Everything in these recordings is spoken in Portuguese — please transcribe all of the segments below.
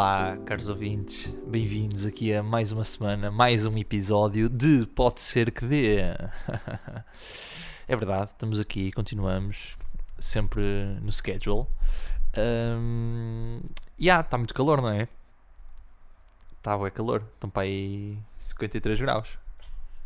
Olá, caros ouvintes, bem-vindos aqui a mais uma semana, mais um episódio de Pode Ser Que Dê. é verdade, estamos aqui, continuamos, sempre no schedule. Um, e ah, está muito calor, não é? Está é calor, estão para aí 53 graus,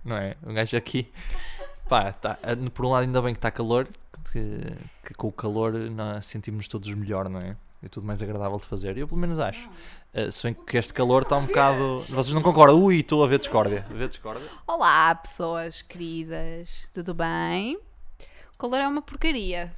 não é? Um gajo aqui, pá, tá, por um lado ainda bem que está calor, que, que com o calor nós sentimos todos melhor, não é? É tudo mais agradável de fazer. Eu pelo menos acho. Uh, se bem que este calor está um bocado. Vocês não concordam? Ui, estou a ver discórdia. A ver discórdia. Olá, pessoas queridas, tudo bem? O calor é uma porcaria.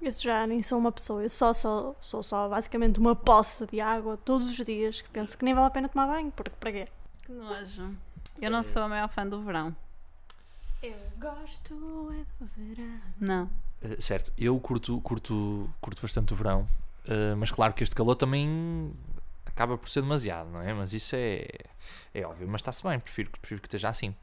Eu já nem sou uma pessoa, eu só sou, sou só basicamente uma poça de água todos os dias que penso que nem vale a pena tomar banho, porque para quê? Que nojo. Eu não sou a maior fã do verão. Eu gosto é do verão. Não. Uh, certo, eu curto, curto, curto bastante o verão, uh, mas claro que este calor também acaba por ser demasiado, não é? Mas isso é, é óbvio, mas está-se bem, prefiro, prefiro que esteja assim.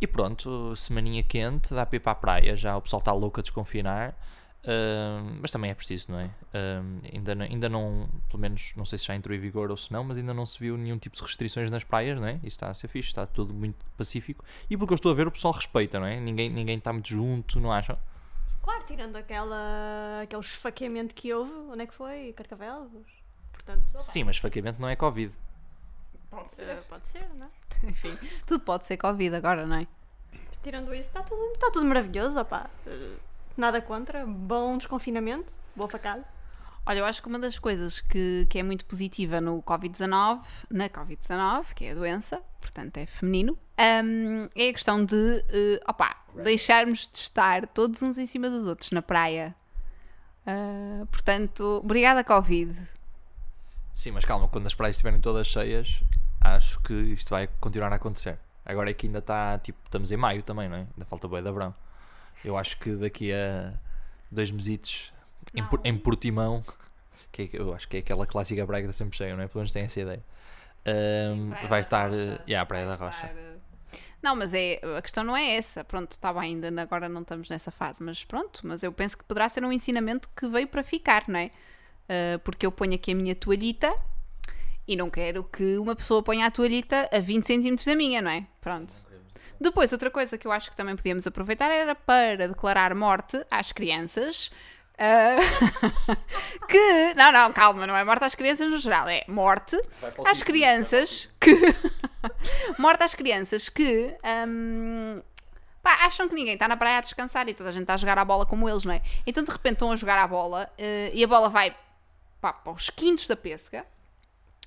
E pronto, semaninha quente, dá para ir para a praia, já o pessoal está louco a desconfinar. Uh, mas também é preciso, não é? Uh, ainda, não, ainda não, pelo menos, não sei se já entrou em vigor ou se não, mas ainda não se viu nenhum tipo de restrições nas praias, não é? Isso está a ser fixe, está tudo muito pacífico. E pelo que eu estou a ver, o pessoal respeita, não é? Ninguém, ninguém está muito junto, não acham? Claro, tirando aquela, aquele esfaqueamento que houve, onde é que foi? Carcavelos? Portanto, opa. Sim, mas esfaqueamento não é Covid. Pode ser, pode ser, não é? Enfim, tudo pode ser Covid agora, não é? Tirando isso, está tudo, está tudo maravilhoso, opá. Uh, Nada contra, bom desconfinamento, boa facada. Olha, eu acho que uma das coisas que, que é muito positiva no Covid-19, na Covid-19, que é a doença, portanto é feminino, um, é a questão de uh, opa, deixarmos de estar todos uns em cima dos outros na praia. Uh, portanto, obrigada, Covid. Sim, mas calma, quando as praias estiverem todas cheias, acho que isto vai continuar a acontecer. Agora é que ainda está, tipo, estamos em maio também, não é? Ainda falta boa de verão. Eu acho que daqui a dois mesitos em, em Portimão, que é, eu acho que é aquela clássica praia que está sempre cheia, não é? Pelo menos tem essa ideia. Um, Sim, vai estar. Yeah, a Praia da Rocha. Eh, não, mas é, a questão não é essa. Pronto, está bem, ainda agora não estamos nessa fase, mas pronto. Mas eu penso que poderá ser um ensinamento que veio para ficar, não é? Uh, porque eu ponho aqui a minha toalhita e não quero que uma pessoa ponha a toalhita a 20 centímetros da minha, não é? Pronto. Depois, outra coisa que eu acho que também podíamos aproveitar era para declarar morte às crianças. Uh, que. Não, não, calma, não é morte às crianças no geral, é morte às crianças que. morte às crianças que. Um, pá, acham que ninguém está na praia a descansar e toda a gente está a jogar a bola como eles, não é? Então de repente estão a jogar a bola uh, e a bola vai pá, para os quintos da pesca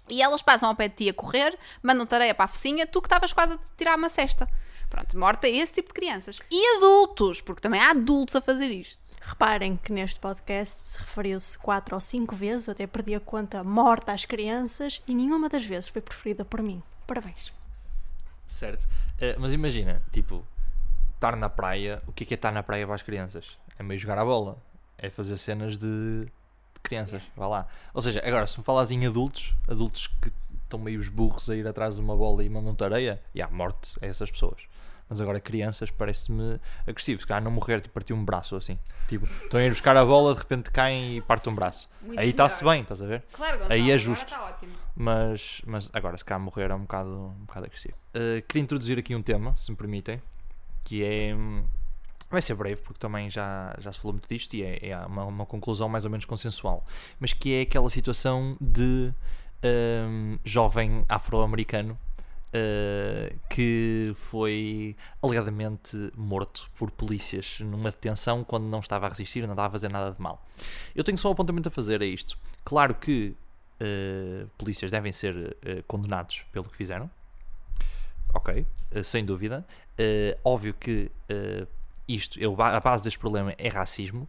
e elas passam ao pé de ti a correr, mandam tareia para a focinha, tu que estavas quase a tirar uma cesta. Pronto, morte a esse tipo de crianças. E adultos, porque também há adultos a fazer isto. Reparem que neste podcast referiu-se quatro ou cinco vezes, eu até perdi a conta, morte às crianças, e nenhuma das vezes foi preferida por mim. Parabéns. Certo. Uh, mas imagina, tipo, estar na praia, o que é, que é estar na praia para as crianças? É meio jogar a bola. É fazer cenas de, de crianças. Vá lá. Ou seja, agora, se me falas em adultos, adultos que estão meio os burros a ir atrás de uma bola e mandam-te areia, e há morte a essas pessoas. Mas agora crianças parece-me agressivo. Se calhar não morrer, tipo, partir um braço assim. Tipo, estão a ir buscar a bola, de repente caem e partem um braço. Muito Aí está-se bem, estás a ver? Claro, Gonçalo, Aí é justo. Mas, mas agora, se calhar morrer é um bocado, um bocado agressivo. Uh, queria introduzir aqui um tema, se me permitem, que é. Vai ser breve, porque também já, já se falou muito disto e é, é uma, uma conclusão mais ou menos consensual. Mas que é aquela situação de um, jovem afro-americano uh, que foi alegadamente morto por polícias numa detenção quando não estava a resistir, não estava a fazer nada de mal. Eu tenho só um apontamento a fazer a isto. Claro que uh, polícias devem ser uh, condenados pelo que fizeram, ok, sem dúvida. óbvio que isto, eu, a base deste problema é racismo.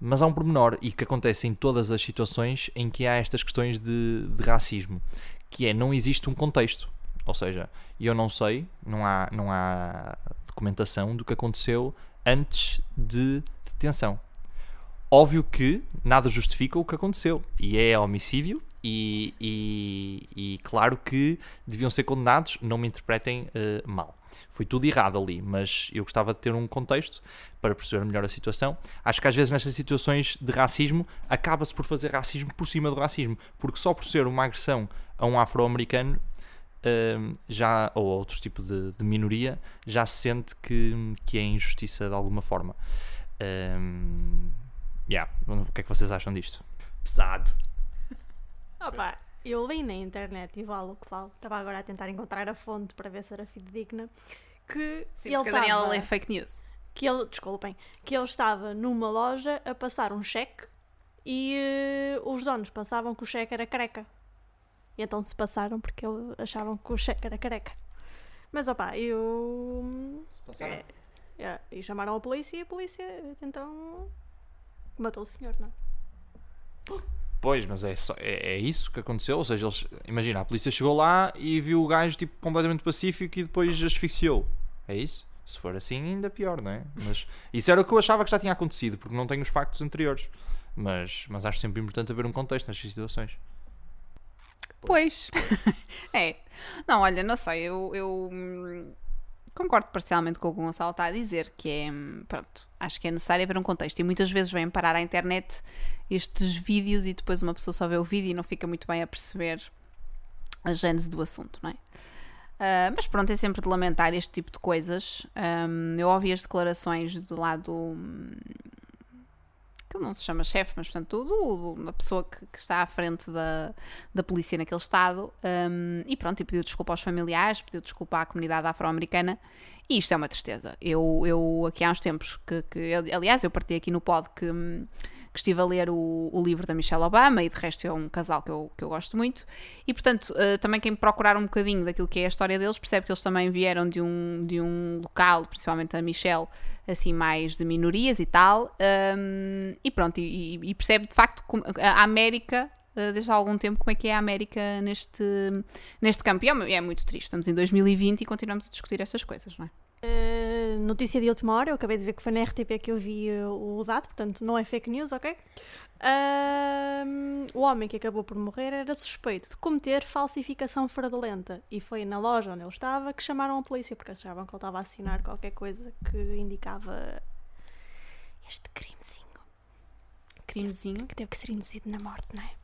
Mas há um pormenor e que acontece em todas as situações em que há estas questões de, de racismo, que é não existe um contexto. Ou seja, eu não sei, não há, não há documentação do que aconteceu antes de detenção. Óbvio que nada justifica o que aconteceu. E é homicídio E, e, e claro que deviam ser condenados, não me interpretem eh, mal. Foi tudo errado ali, mas eu gostava de ter um contexto para perceber melhor a situação. Acho que às vezes nestas situações de racismo acaba-se por fazer racismo por cima do racismo, porque só por ser uma agressão a um afro-americano já, ou outro tipo de, de minoria, já se sente que, que é injustiça de alguma forma. Hum, yeah. O que é que vocês acham disto? Pesado. Opa, eu li na internet e vale o que vale. Estava agora a tentar encontrar a fonte para ver se era fidedigna. Que Sim, ele porque a Daniela estava- lê fake news. que ele, desculpem, que ele estava numa loja a passar um cheque e eh, os donos pensavam que o cheque era careca. E então se passaram porque ele- achavam que o cheque era careca. Mas opá, eu. É, é, e chamaram a polícia e a polícia então matou o senhor, não? é? Pois, mas é, só, é, é isso que aconteceu. Ou seja, eles, imagina, a polícia chegou lá e viu o gajo tipo, completamente pacífico e depois asfixiou. É isso? Se for assim, ainda pior, não é? Mas isso era o que eu achava que já tinha acontecido, porque não tenho os factos anteriores. Mas, mas acho sempre importante haver um contexto nestas situações. Pois. é. Não, olha, não sei, eu, eu, hum, concordo parcialmente com o que o Gonçalo está a dizer, que é, hum, pronto, acho que é necessário haver um contexto. E muitas vezes vêm parar à internet estes vídeos e depois uma pessoa só vê o vídeo e não fica muito bem a perceber a gênese do assunto, não é? Ah, mas pronto, é sempre de lamentar este tipo de coisas. Hum, eu ouvi as declarações do lado. Que não se chama chefe, mas portanto, do, do- da pessoa que, que está à frente da, da polícia naquele estado. hum, e pronto, e pediu desculpa aos familiares, pediu desculpa à comunidade afro-americana. E isto é uma tristeza. Eu, eu aqui há uns tempos que, que aliás, eu parti aqui no pod que, hum, que estive a ler o, o livro da Michelle Obama e de resto é um casal que eu, que eu gosto muito. E portanto, eh, também quem procurar um bocadinho daquilo que é a história deles percebe que eles também vieram de um, de um local, principalmente a Michelle, assim mais de minorias e tal. hum, e pronto, e, e- percebe de facto a América. eh, Desde há algum tempo, como é que é a América neste, neste campo? E é, é muito triste. Estamos em 2020 e continuamos a discutir estas coisas, não é? Notícia de última hora, eu acabei de ver que foi na RTP que eu vi eh, o dado, portanto não é fake news, ok? Ahm, o homem que acabou por morrer era suspeito de cometer falsificação fraudulenta e foi na loja onde ele estava que chamaram a polícia porque achavam que ele estava a assinar qualquer coisa que indicava este crimezinho Crimezinho. que teve que ser induzido na morte, não é?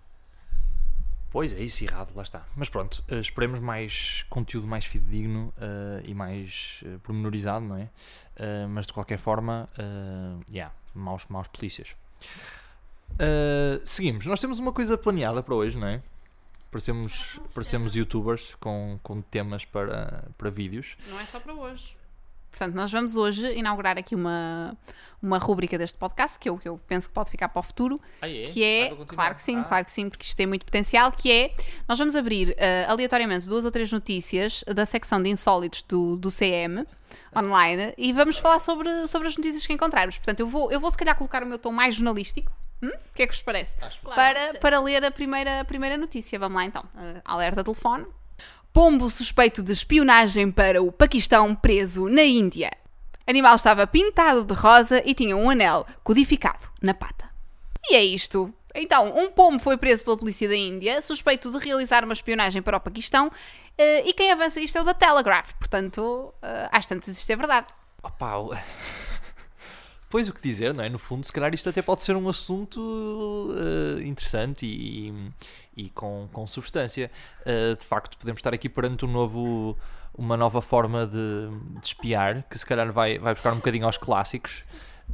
Pois é, isso errado, lá está. Mas pronto, eh, esperemos mais conteúdo mais fidedigno eh, e mais eh, pormenorizado, não é? Eh, mas de qualquer forma, uh, yeah, maus, maus polícias. Seguimos, nós temos uma coisa planeada para hoje, não é? Parecemos, parecemos youtubers com, com temas para, para vídeos. Não é só para hoje. Portanto, nós vamos hoje inaugurar aqui uma, uma rúbrica deste podcast que eu, que eu penso que pode ficar para o futuro, Ah, é? que é, claro que sim, claro que sim, porque isto tem muito potencial, que é, nós vamos abrir eh, aleatoriamente duas ou três notícias da secção de insólitos do, do CM online e vamos falar sobre, sobre as notícias que encontrarmos. Portanto, eu vou, eu vou se calhar colocar o meu tom mais jornalístico. Hum? O que é que vos parece? para, para ler a primeira, a primeira notícia. Vamos lá então. Eh, alerta telefone. Pombo suspeito de espionagem para o Paquistão preso na Índia. Animal estava pintado de rosa e tinha um anel codificado na pata. E é isto. Então, um pombo foi preso pela polícia da Índia, suspeito de realizar uma espionagem para o Paquistão, eh, e quem avança isto é o da Telegraph. Portanto, eh, às tantas isto é verdade. Opa, Pois o que dizer, não é? No fundo, se calhar isto até pode ser um assunto eh, interessante e, e- e com, com substância. Eh, de facto, podemos estar aqui perante um novo, uma nova forma de, de espiar, que se calhar vai, vai buscar um bocadinho aos clássicos.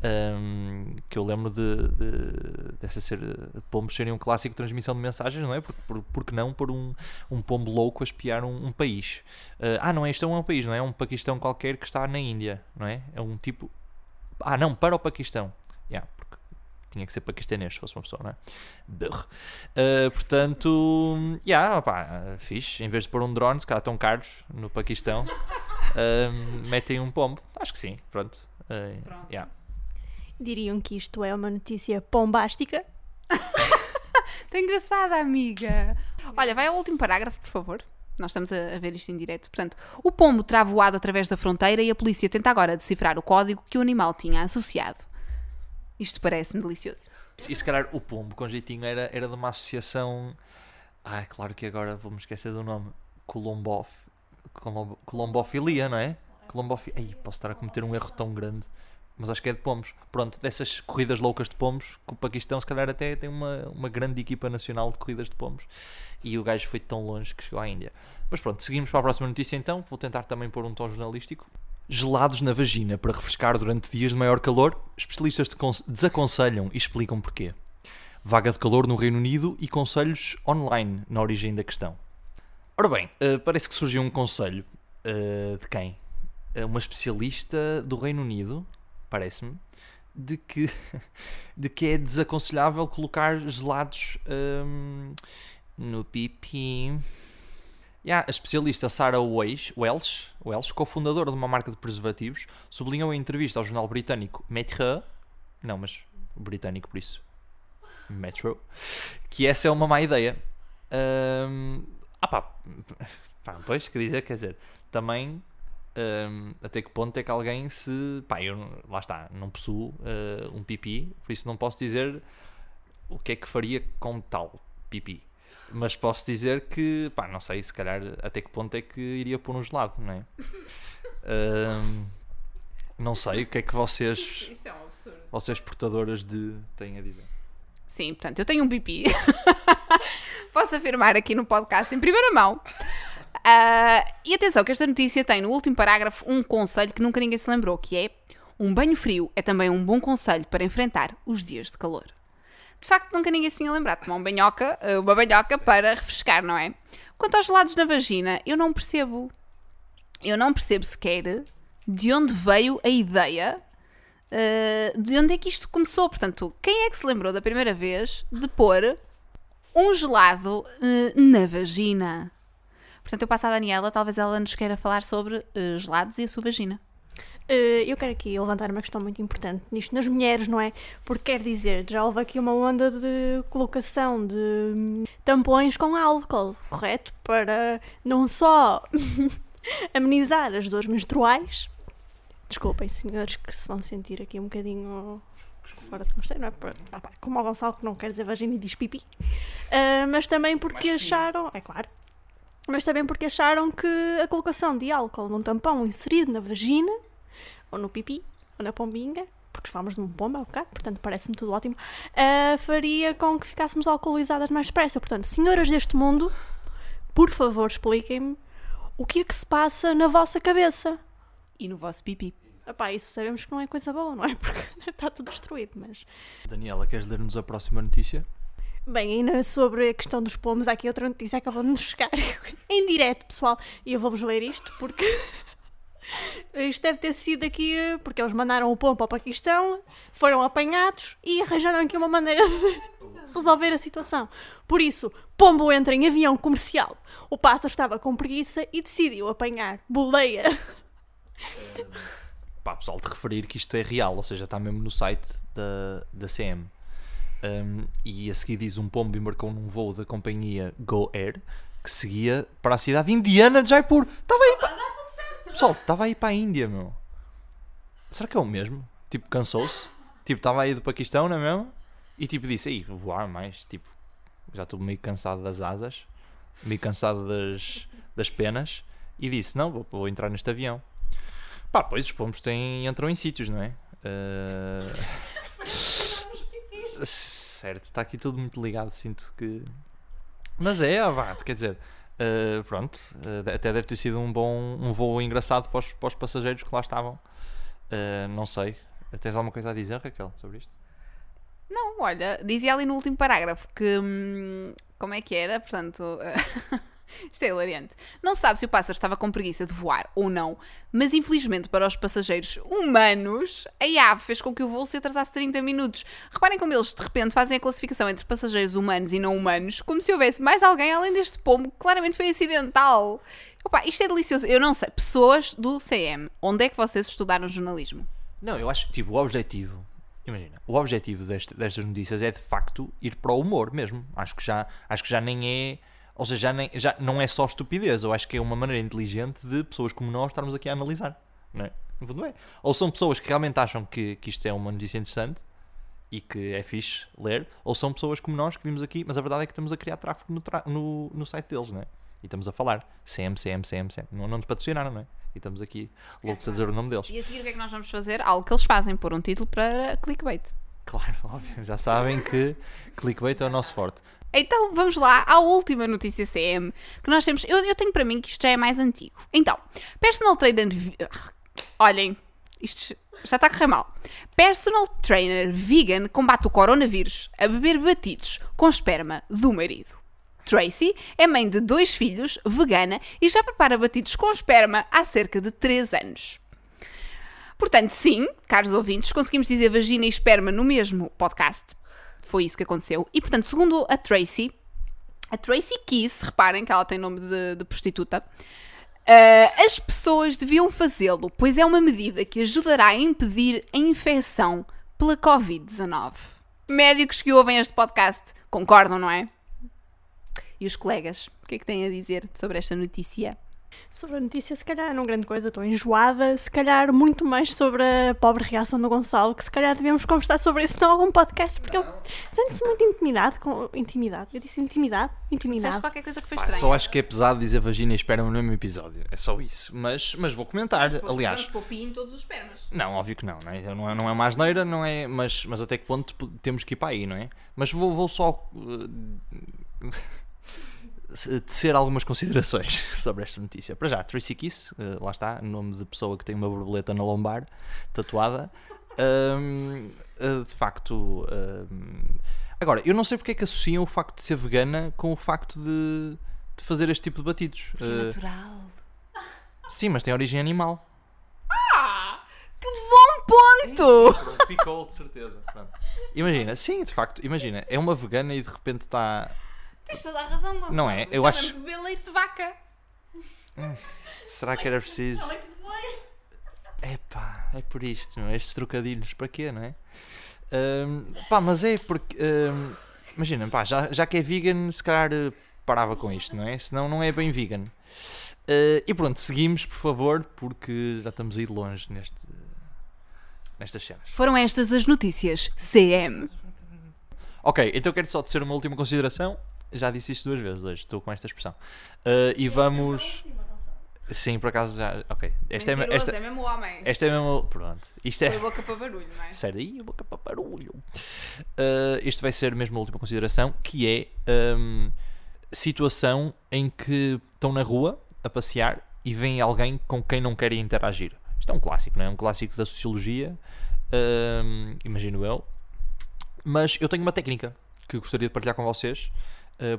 ehm, que eu lembro de, de dessa ser pombos serem um clássico de transmissão de mensagens, não é? Porque, por, porque não por um, um pombo louco a espiar um, um país? Eh, ah, não é? Isto é um país, não? É um Paquistão qualquer que está na Índia, não é? É um tipo. Ah, não, para o Paquistão. Yeah, porque tinha que ser paquistanês se fosse uma pessoa, não é? Uh, portanto, yeah, opá, fixe. Em vez de pôr um drone, se calhar estão caros no Paquistão, um, metem um pombo. Acho que sim, pronto. Uh, Pronto. yeah. Diriam que isto é uma notícia bombástica. Está engraçada, amiga. Olha, vai ao último parágrafo, por favor. Nós estamos a, ver isto em direto. Portanto, o pombo terá voado através da fronteira e a polícia tenta agora decifrar o código que o animal tinha associado. Isto parece-me delicioso. E se calhar o pombo, com jeitinho, era, era de uma associação Ah, claro que agora vou-me esquecer do nome. Colombof... Colombo... Colombofilia, não é? Colombofi... Ai, posso estar a cometer um erro tão grande. Mas acho que é de pomos. Pronto, dessas corridas loucas de pomos, que o Paquistão se calhar até tem uma, uma grande equipa nacional de corridas de pomos. E o gajo foi tão longe que chegou à Índia. Mas pronto, seguimos para a próxima notícia então. Vou tentar também pôr um tom jornalístico. Gelados na vagina para refrescar durante dias de maior calor. Especialistas desaconselham e explicam porquê. Vaga de calor no Reino Unido e conselhos online na origem da questão. Ora bem, eh, parece que surgiu um conselho eh, de quem? Eh, Uma especialista do Reino Unido, parece-me, de que, de que é desaconselhável colocar gelados hum, no pipi. Yeah, a especialista Sarah Welsh, Welsh, cofundadora de uma marca de preservativos, sublinhou em entrevista ao jornal britânico Metro, não, mas britânico por isso, Metro, que essa é uma má ideia. Hum, ah pá, pá, pois, quer dizer, quer dizer, também hum, até que ponto é que alguém se. Pá, eu lá está, não possuo eh, um pipi, por isso não posso dizer o que é que faria com tal pipi. Mas posso dizer que, pá, não sei, se calhar até que ponto é que iria pôr um gelado, não é? Hum, não sei, o que é que vocês, Isto é um absurdo. vocês portadoras de têm a dizer? Sim, portanto, eu tenho um pipi. Posso afirmar aqui no podcast em primeira mão. Ah, e atenção, que esta notícia tem no último parágrafo um conselho que nunca ninguém se lembrou, que é um banho frio é também um bom conselho para enfrentar os dias de calor. De facto, nunca ninguém se tinha lembrado tomar um banhoca, uma banhoca para refrescar, não é? Quanto aos gelados na vagina, eu não percebo. Eu não percebo sequer de onde veio a ideia Uh, de onde é que isto começou. Portanto, quem é que se lembrou da primeira vez de pôr um gelado uh, na vagina? Portanto, eu passo à Daniela, talvez ela nos queira falar sobre uh, gelados e a sua vagina. Eh, eu quero aqui levantar uma questão muito importante nisto nas mulheres, não é? Porque quer dizer, já houve aqui uma onda de colocação de hum, tampões com álcool, correto? Para não só amenizar as dores menstruais. Desculpem, senhores, que se vão sentir aqui um bocadinho fora de contexto, não é? Ah Como o Gonçalo que não quer dizer vagina e diz pipi. Ah, mas também porque acharam, é claro, mas também porque acharam que a colocação de álcool num tampão inserido na vagina ou no pipi, ou na pombinha, porque falámos de um pombo há bocado, portanto parece-me tudo ótimo, ah, faria com que ficássemos alcoolizadas mais depressa. Portanto, senhoras deste mundo, por favor expliquem-me o que é que se passa na vossa cabeça. E no vosso pipi. Epá, isso sabemos que não é coisa boa, não é? Porque está tudo destruído, mas... Daniela, queres ler-nos a próxima notícia? Bem, ainda sobre a questão dos pomos, há aqui outra notícia que acabou de nos chegar em direto, pessoal. E eu vou-vos ler isto porque isto deve ter sido aqui porque eles mandaram o pombo para o Paquistão, foram apanhados e arranjaram aqui uma maneira de resolver a situação. Por isso, pombo entra em avião comercial. O pássaro estava com preguiça e decidiu apanhar boleia. Pá, pessoal, de referir que isto é real, ou seja, está mesmo no site da, da CM. Um, e a seguir diz um pombo embarcou num voo da companhia Go Air que seguia para a cidade indiana de Jaipur. Estava aí para... Pessoal, estava aí para a Índia, meu. Será que é o mesmo? Tipo, cansou-se? Tipo, estava aí do Paquistão, não é mesmo? E tipo, disse, aí, vou voar mais. Tipo, já estou meio cansado das asas, meio cansado das, das penas. E disse, não, vou, vou entrar neste avião. Pá, pois os pombos têm, entram em sítios, não é? Eh, certo, está aqui tudo muito ligado, sinto que. Mas é, ah, vá, quer dizer, eh, pronto, eh, até deve ter sido um bom um voo engraçado para os, para os passageiros que lá estavam. Eh, não sei. Tens alguma coisa a dizer, Raquel, sobre isto? Não, olha, dizia ali no último parágrafo que. hum, como é que era? Portanto. Isto é hilariante. Não se sabe se o pássaro estava com preguiça de voar ou não, mas infelizmente para os passageiros humanos, a ave fez com que o voo se atrasasse 30 minutos. Reparem como eles de repente fazem a classificação entre passageiros humanos e não humanos, como se houvesse mais alguém além deste pombo, que claramente foi acidental. Opa, isto é delicioso. Eu não sei, pessoas do CM, onde é que vocês estudaram jornalismo? Não, eu acho tipo, o objetivo, imagina, o objetivo deste- destas notícias é de facto ir para o humor mesmo. Acho que já, acho que já nem é, ou seja, já, nem, já não é só estupidez, eu acho que é uma maneira inteligente de pessoas como nós estarmos aqui a analisar, não é? No fundo é. Ou são pessoas que realmente acham que, que isto é uma notícia interessante e que é fixe ler, ou são pessoas como nós que vimos aqui, mas a verdade é que estamos a criar tráfego no, no, no site deles, não é? E estamos a falar CM, CM, CM, CM. Não, não nos patrocinaram, não é? E estamos aqui loucos a dizer o nome deles. E a seguir o que é que nós vamos fazer? Algo que eles fazem, pôr um título para clickbait. Claro, óbvio. Já sabem que clickbait é o nosso forte. Então vamos lá à última notícia CM que nós temos. Eu, eu tenho para mim que isto já é mais antigo. Então, personal trainer. vi- Olhem, isto já está a correr mal. Personal trainer vegan combate o coronavírus a beber batidos com esperma do marido. Tracy é mãe de dois filhos, vegana e já prepara batidos com esperma há cerca de 3 anos. Portanto, sim, caros ouvintes, conseguimos dizer vagina e esperma no mesmo podcast. Foi isso que aconteceu. E, portanto, segundo a Tracy, a Tracy Kiss, reparem que ela tem nome de, de prostituta, ah, as pessoas deviam fazê-lo, pois é uma medida que ajudará a impedir a infecção pela Covid-19. Médicos que ouvem este podcast concordam, não é? E os colegas, o que é que têm a dizer sobre esta notícia? Sobre a notícia, se calhar não grande coisa, estou enjoada. Se calhar muito mais sobre a pobre reação do Gonçalo, que se calhar devíamos conversar sobre isso em algum podcast, porque ele sente-se muito intimidade com. Intimidade? Eu disse intimidade? Intimidade. qualquer coisa que foi Pá, estranha? só acho que é pesado dizer vagina e espera no mesmo episódio. É só isso. Mas, mas vou comentar. Aliás, Vamos pôr pi em todos os espermas. Não, óbvio que não, não é, não é, não é uma asneira, não é, mas, mas até que ponto temos que ir para aí, não é? Mas vou, vou só uh, se- tecer algumas considerações sobre esta notícia. Para já, Tracy Kiss, uh, lá está, nome de pessoa que tem uma borboleta na lombar, tatuada. Um, uh, de facto, um, agora, eu não sei porque é que associam o facto de ser vegana com o facto de, de fazer este tipo de batidos. Uh, Natural. sim, mas tem origem animal. Ah, que bom ponto! Ficou, de certeza. Pronto. Imagina, sim, de facto, imagina, é uma vegana e de repente está. Tens toda a razão, Gonçalo. Não é? Eu acho- mesmo beber leite de vaca. Será que era preciso? Epá, é por isto, não é? Estes trocadilhos, para quê, não é? Ahm, pá, mas é porque. ahm, imagina, pá, já, já que é vegan, se calhar eh, parava com isto, não é? Senão não é bem vegan. Ah, e pronto, seguimos, por favor, porque já estamos aí de longe neste, nestas cenas. Foram estas as notícias CM. Ok, então quero só tecer uma última consideração. Já disse isto duas vezes hoje, estou com esta expressão. Uh, e vamos. Sim, por acaso já. Ok. Esta é, esta, é mesmo homem. esta é mesmo. Pronto. Isto é. Foi boca para barulho, não é? Sério, Ih, boca para barulho. Uh, isto vai ser mesmo a última consideração, que é um, situação em que estão na rua a passear e vem alguém com quem não querem interagir. Isto é um clássico, não é? Um clássico da sociologia, um, imagino eu. Mas eu tenho uma técnica que gostaria de partilhar com vocês,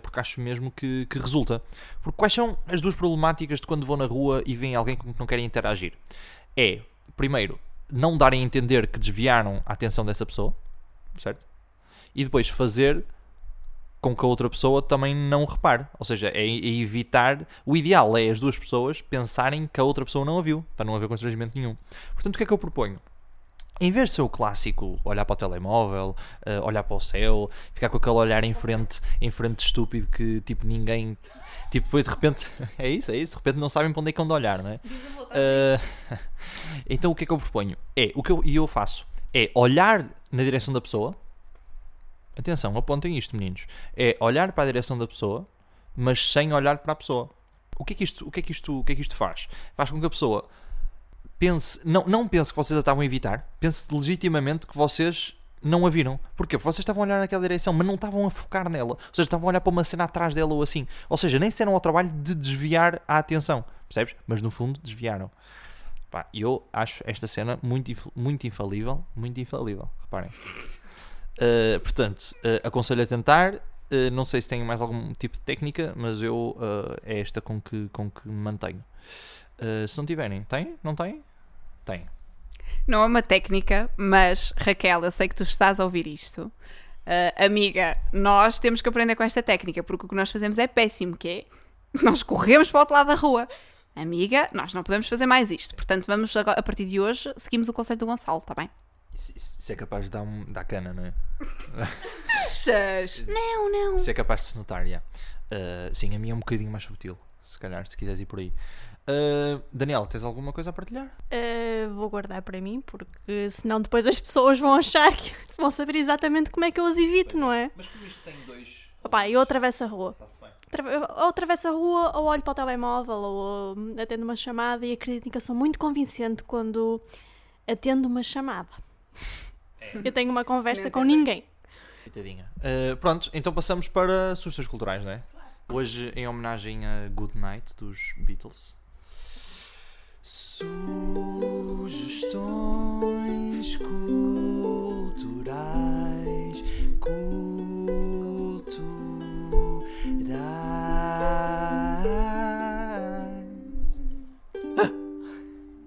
porque acho mesmo que, que resulta. Porque quais são as duas problemáticas de quando vou na rua e vem alguém com quem não querem interagir? É, primeiro, não darem a entender que desviaram a atenção dessa pessoa, certo? E depois fazer com que a outra pessoa também não repare. Ou seja, é, é evitar. O ideal é as duas pessoas pensarem que a outra pessoa não a viu, para não haver constrangimento nenhum. Portanto, o que é que eu proponho? Em vez de ser o clássico olhar para o telemóvel, eh, olhar para o céu, ficar com aquele olhar em frente, em frente estúpido que tipo ninguém. Tipo, depois de repente. É isso, é isso. De repente não sabem para onde é que hão de olhar, não é? Uh, então o que é que eu proponho? É, o que eu, e eu faço é olhar na direção da pessoa. Atenção, apontem isto, meninos. É olhar para a direção da pessoa, mas sem olhar para a pessoa. O que é que isto, o que é que isto, o que é que isto faz? Faz com que a pessoa pense, não, não pense que vocês a estavam a evitar, pense legitimamente que vocês não a viram. Porquê? Porque vocês estavam a olhar naquela direção, mas não estavam a focar nela. Ou seja, estavam a olhar para uma cena atrás dela ou assim. Ou seja, nem se deram ao trabalho de desviar a atenção. Percebes? Mas no fundo desviaram. Pá, eu acho esta cena muito, muito infalível. Muito infalível. Reparem. Uh, portanto, uh, aconselho a tentar. Uh, não sei se tem mais algum tipo de técnica, mas eu é esta com que, com que me mantenho. Uh, se não tiverem, tem? Não tem? Tem. Não é uma técnica, mas Raquel, eu sei que tu estás a ouvir isto. Ah, amiga, nós temos que aprender com esta técnica, porque o que nós fazemos é péssimo, que é nós corremos para o outro lado da rua. Amiga, nós não podemos fazer mais isto. Portanto, vamos agora, a partir de hoje, seguimos o conceito do Gonçalo, está bem? Isso é capaz de dar, um, dar cana, não é? Achas? Não, não. Isso é capaz de se notar, já. Uh, sim, a minha é um bocadinho mais subtil, se calhar, se quiseres ir por aí. Uh, Daniela, tens alguma coisa a partilhar? Uh, vou guardar para mim, porque senão depois as pessoas vão achar que vão saber exatamente como é que eu as evito, não é? Mas como isto tem dois. Opa, eu atravesso a rua. Está-se bem. Tra- Ou atravesso a rua, ou olho para o telemóvel, ou hum, atendo uma chamada e acreditem que eu sou muito convincente quando atendo uma chamada. Eu tenho uma conversa com é ninguém. Coitadinha. Uh, pronto, então passamos para sugestões culturais, não é? Hoje, em homenagem a Good Night dos Beatles. Sugestões culturais. Culturais.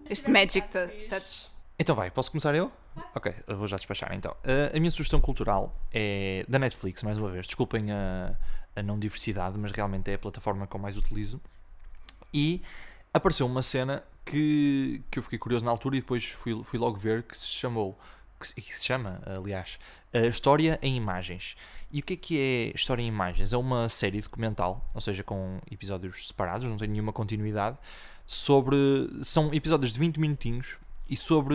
Este Magic tou- Touch. Então vai, posso começar eu? Ok, eu vou já despachar então. Uh, a minha sugestão cultural é da Netflix, mais uma vez. Desculpem a, a não diversidade, mas realmente é a plataforma que eu mais utilizo. E apareceu uma cena que, que eu fiquei curioso na altura e depois fui, fui logo ver que se chamou, que que se chama, aliás, História em Imagens. E o que é que é História em Imagens? É uma série documental, ou seja, com episódios separados, não tem nenhuma continuidade, sobre. São episódios de 20 minutinhos e sobre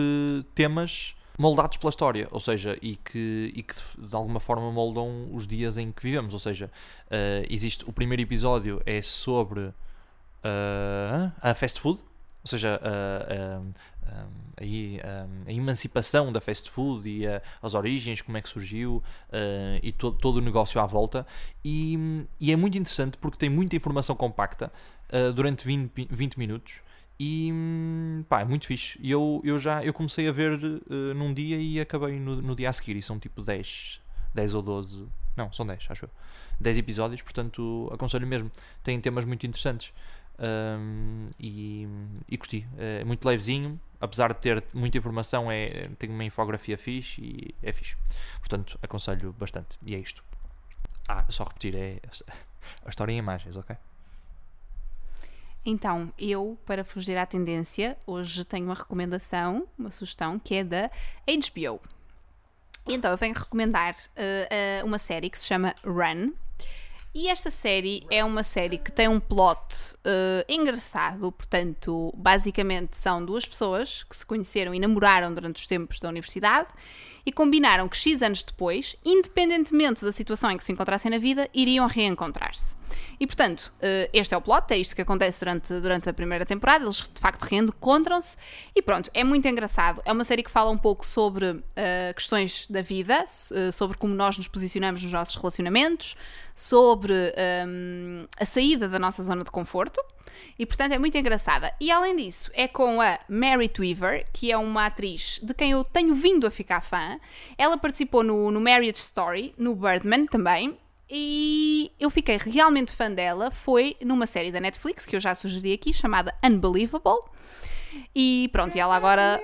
temas moldados pela história, ou seja, e que, e que de alguma forma moldam os dias em que vivemos. Ou seja, eh, existe o primeiro episódio é sobre eh, a fast food, ou seja, a, a, emancipação da fast food e as origens, como é que surgiu e to- todo o negócio à volta. E, e é muito interessante porque tem muita informação compacta durante 20, pi- 20 minutos. E pá, é muito fixe. E eu, eu já eu comecei a ver eh, num dia e acabei no, no dia a seguir. E são tipo 10, 10 ou 12. Não, são 10, acho eu. 10 episódios, portanto aconselho mesmo. Tem temas muito interessantes. Hum, e, e curti. É muito levezinho, apesar de ter muita informação, é, tem uma infografia fixe e é fixe. Portanto, aconselho bastante. E é isto. Ah, só repetir, é a história em imagens, ok? Então, eu, para fugir à tendência, hoje tenho uma recomendação, uma sugestão, que é da HBO. Então, eu venho recomendar eh, eh, uma série que se chama Run. E esta série é uma série que tem um plot eh, engraçado, portanto, basicamente são duas pessoas que se conheceram e namoraram durante os tempos da universidade e combinaram que X anos depois, independentemente da situação em que se encontrassem na vida, iriam reencontrar-se. E portanto, eh, este é o plot, é isto que acontece durante, durante a primeira temporada, eles de facto reencontram-se e pronto, é muito engraçado. É uma série que fala um pouco sobre eh, questões da vida, eh, sobre como nós nos posicionamos nos nossos relacionamentos, sobre hum, a saída da nossa zona de conforto. E portanto é muito engraçada. E além disso, é com a Mary Weaver, que é uma atriz de quem eu tenho vindo a ficar fã. Ela participou no, no Marriage Story, no Birdman também. E eu fiquei realmente fã dela. Foi numa série da Netflix, que eu já sugeri aqui, chamada Unbelievable. E pronto, e ela agora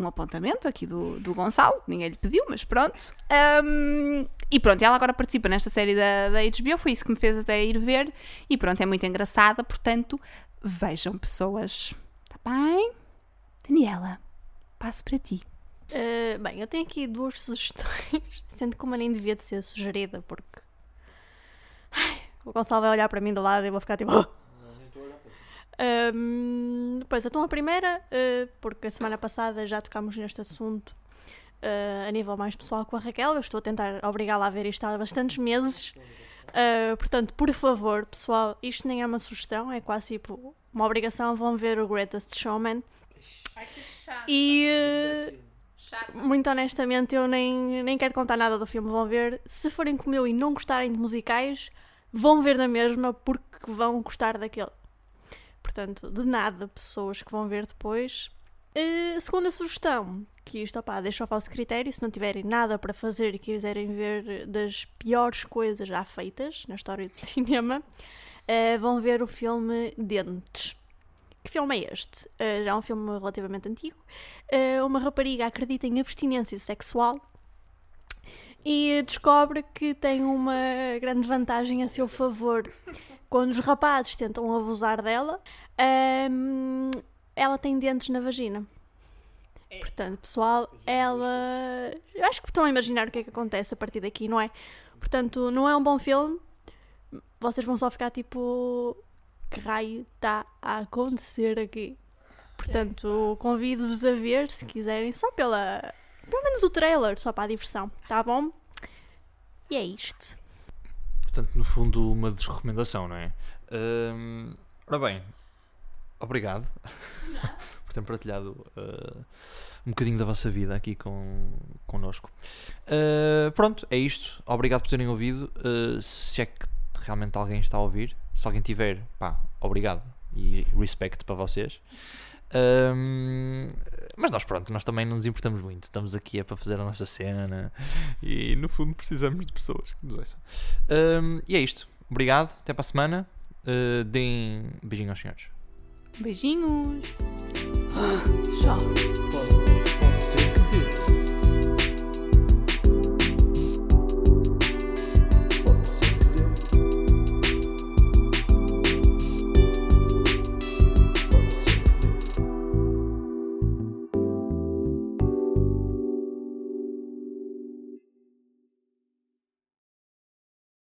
um apontamento aqui do, do Gonçalo, ninguém lhe pediu, mas pronto. Ahm, e pronto, ela agora participa nesta série da, da HBO, foi isso que me fez até ir ver. E pronto, é muito engraçada, portanto, vejam pessoas. Tá bem? Daniela, passo para ti. Uh, bem, eu tenho aqui duas sugestões, sendo que uma nem devia de ser sugerida, porque Ai, o Gonçalo vai olhar para mim do lado e eu vou ficar tipo. Um, pois, então a primeira, uh, porque a semana passada já tocámos neste assunto uh, a nível mais pessoal com a Raquel, eu estou a tentar obrigá-la a ver isto há bastantes meses. Uh, portanto, por favor, pessoal, isto nem é uma sugestão, é quase tipo uma obrigação. Vão ver o Greatest Showman. E uh, muito honestamente, eu nem, nem quero contar nada do filme. Vão ver. Se forem como eu e não gostarem de musicais, vão ver na mesma porque vão gostar daquele. Portanto, de nada, pessoas que vão ver depois. Uh, segunda sugestão, que isto, opá, deixa ao vosso critério, se não tiverem nada para fazer e quiserem ver das piores coisas já feitas na história do cinema, uh, vão ver o filme Dentes. Que filme é este? Uh, já é um filme relativamente antigo. Uma rapariga acredita em abstinência sexual e descobre que tem uma grande vantagem a seu favor. Quando os rapazes tentam abusar dela, hum, ela tem dentes na vagina. Portanto, pessoal, ela. Eu acho que estão a imaginar o que é que acontece a partir daqui, não é? Portanto, não é um bom filme. Vocês vão só ficar tipo. que raio está a acontecer aqui. Portanto, convido-vos a ver se quiserem, só pela. pelo menos o trailer, só para a diversão, tá bom? E é isto. Portanto, no fundo, uma desrecomendação, não é? Hum, ora bem, obrigado por ter partilhado uh, um bocadinho da vossa vida aqui com, connosco. Uh, pronto, é isto. Obrigado por terem ouvido. Uh, se é que realmente alguém está a ouvir, se alguém tiver, pá, obrigado e respect para vocês. Um, mas nós, pronto, nós também não nos importamos muito. Estamos aqui é para fazer a nossa cena e no fundo precisamos de pessoas que nos ouçam. Um, e é isto. Obrigado. Até para a semana. Uh, deem beijinho aos senhores. Beijinhos! Tchau.